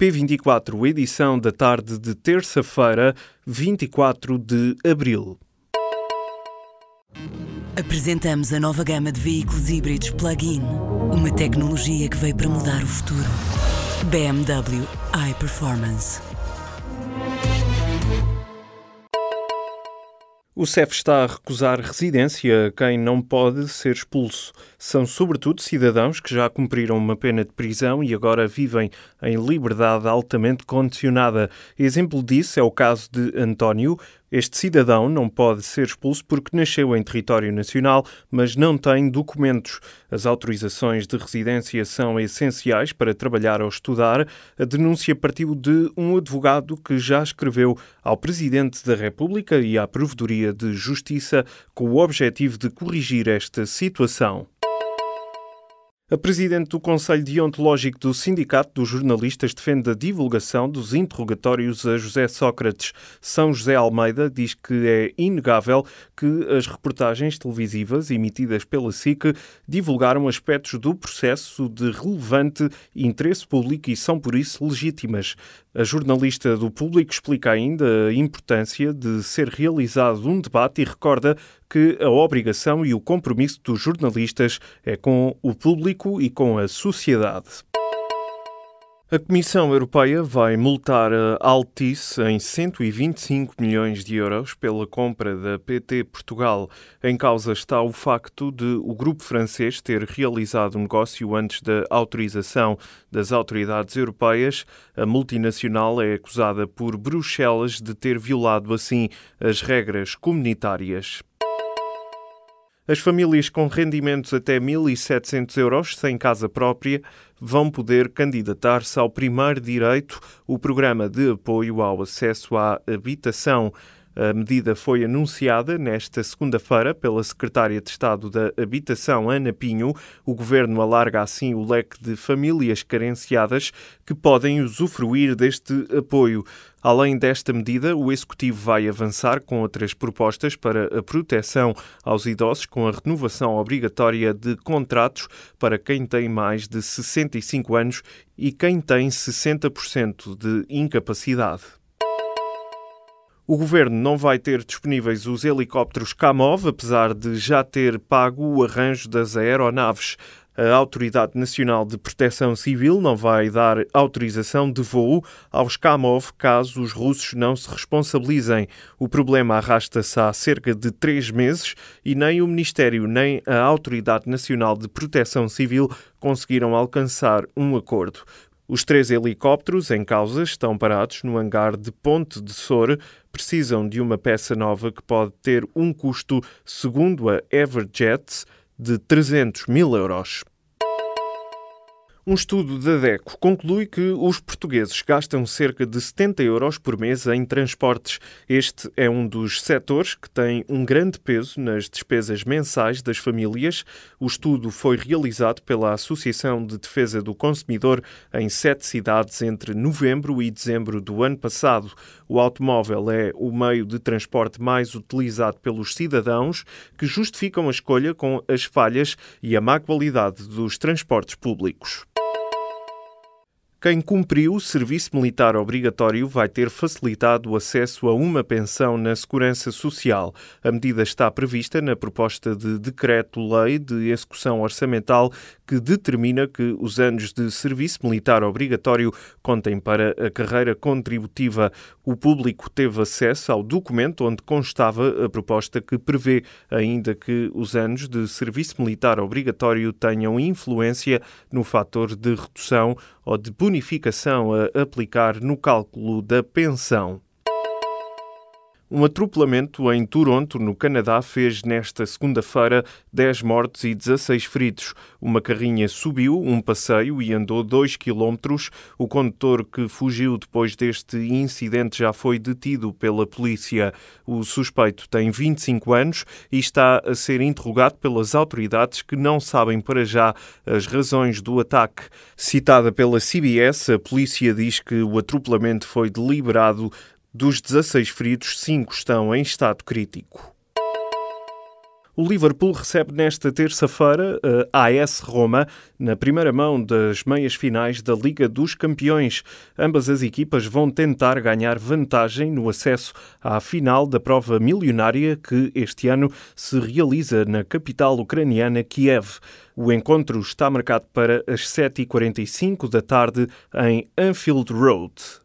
P24, edição da tarde de terça-feira, 24 de abril. Apresentamos a nova gama de veículos híbridos plug-in. Uma tecnologia que veio para mudar o futuro. BMW iPerformance. O CEF está a recusar residência a quem não pode ser expulso. São, sobretudo, cidadãos que já cumpriram uma pena de prisão e agora vivem em liberdade altamente condicionada. Exemplo disso é o caso de António, este cidadão não pode ser expulso porque nasceu em território nacional, mas não tem documentos. As autorizações de residência são essenciais para trabalhar ou estudar. A denúncia partiu de um advogado que já escreveu ao Presidente da República e à Provedoria de Justiça com o objetivo de corrigir esta situação. A presidente do Conselho Deontológico do Sindicato dos Jornalistas defende a divulgação dos interrogatórios a José Sócrates. São José Almeida diz que é inegável que as reportagens televisivas emitidas pela SIC divulgaram aspectos do processo de relevante interesse público e são, por isso, legítimas. A jornalista do Público explica ainda a importância de ser realizado um debate e recorda que a obrigação e o compromisso dos jornalistas é com o público e com a sociedade. A Comissão Europeia vai multar a Altice em 125 milhões de euros pela compra da PT Portugal. Em causa está o facto de o grupo francês ter realizado o um negócio antes da autorização das autoridades europeias. A multinacional é acusada por Bruxelas de ter violado assim as regras comunitárias. As famílias com rendimentos até 1.700 euros, sem casa própria, vão poder candidatar-se ao primeiro direito, o programa de apoio ao acesso à habitação. A medida foi anunciada nesta segunda-feira pela Secretária de Estado da Habitação, Ana Pinho. O governo alarga assim o leque de famílias carenciadas que podem usufruir deste apoio. Além desta medida, o Executivo vai avançar com outras propostas para a proteção aos idosos, com a renovação obrigatória de contratos para quem tem mais de 65 anos e quem tem 60% de incapacidade. O governo não vai ter disponíveis os helicópteros Kamov, apesar de já ter pago o arranjo das aeronaves. A Autoridade Nacional de Proteção Civil não vai dar autorização de voo aos Kamov caso os russos não se responsabilizem. O problema arrasta-se há cerca de três meses e nem o Ministério nem a Autoridade Nacional de Proteção Civil conseguiram alcançar um acordo. Os três helicópteros em causa estão parados no hangar de Ponte de Sor. Precisam de uma peça nova que pode ter um custo, segundo a Everjets, de 300 mil euros. Um estudo da DECO conclui que os portugueses gastam cerca de 70 euros por mês em transportes. Este é um dos setores que tem um grande peso nas despesas mensais das famílias. O estudo foi realizado pela Associação de Defesa do Consumidor em sete cidades entre novembro e dezembro do ano passado. O automóvel é o meio de transporte mais utilizado pelos cidadãos que justificam a escolha com as falhas e a má qualidade dos transportes públicos. Quem cumpriu o serviço militar obrigatório vai ter facilitado o acesso a uma pensão na Segurança Social. A medida está prevista na proposta de decreto-lei de execução orçamental que determina que os anos de serviço militar obrigatório contem para a carreira contributiva. O público teve acesso ao documento onde constava a proposta que prevê ainda que os anos de serviço militar obrigatório tenham influência no fator de redução ou de bonificação a aplicar no cálculo da pensão. Um atropelamento em Toronto, no Canadá, fez nesta segunda-feira 10 mortes e 16 feridos. Uma carrinha subiu um passeio e andou 2 quilómetros. O condutor que fugiu depois deste incidente já foi detido pela polícia. O suspeito tem 25 anos e está a ser interrogado pelas autoridades que não sabem para já as razões do ataque. Citada pela CBS, a polícia diz que o atropelamento foi deliberado dos 16 feridos, 5 estão em estado crítico. O Liverpool recebe nesta terça-feira a AS Roma na primeira mão das meias finais da Liga dos Campeões. Ambas as equipas vão tentar ganhar vantagem no acesso à final da prova milionária que este ano se realiza na capital ucraniana Kiev. O encontro está marcado para as 7h45 da tarde em Anfield Road.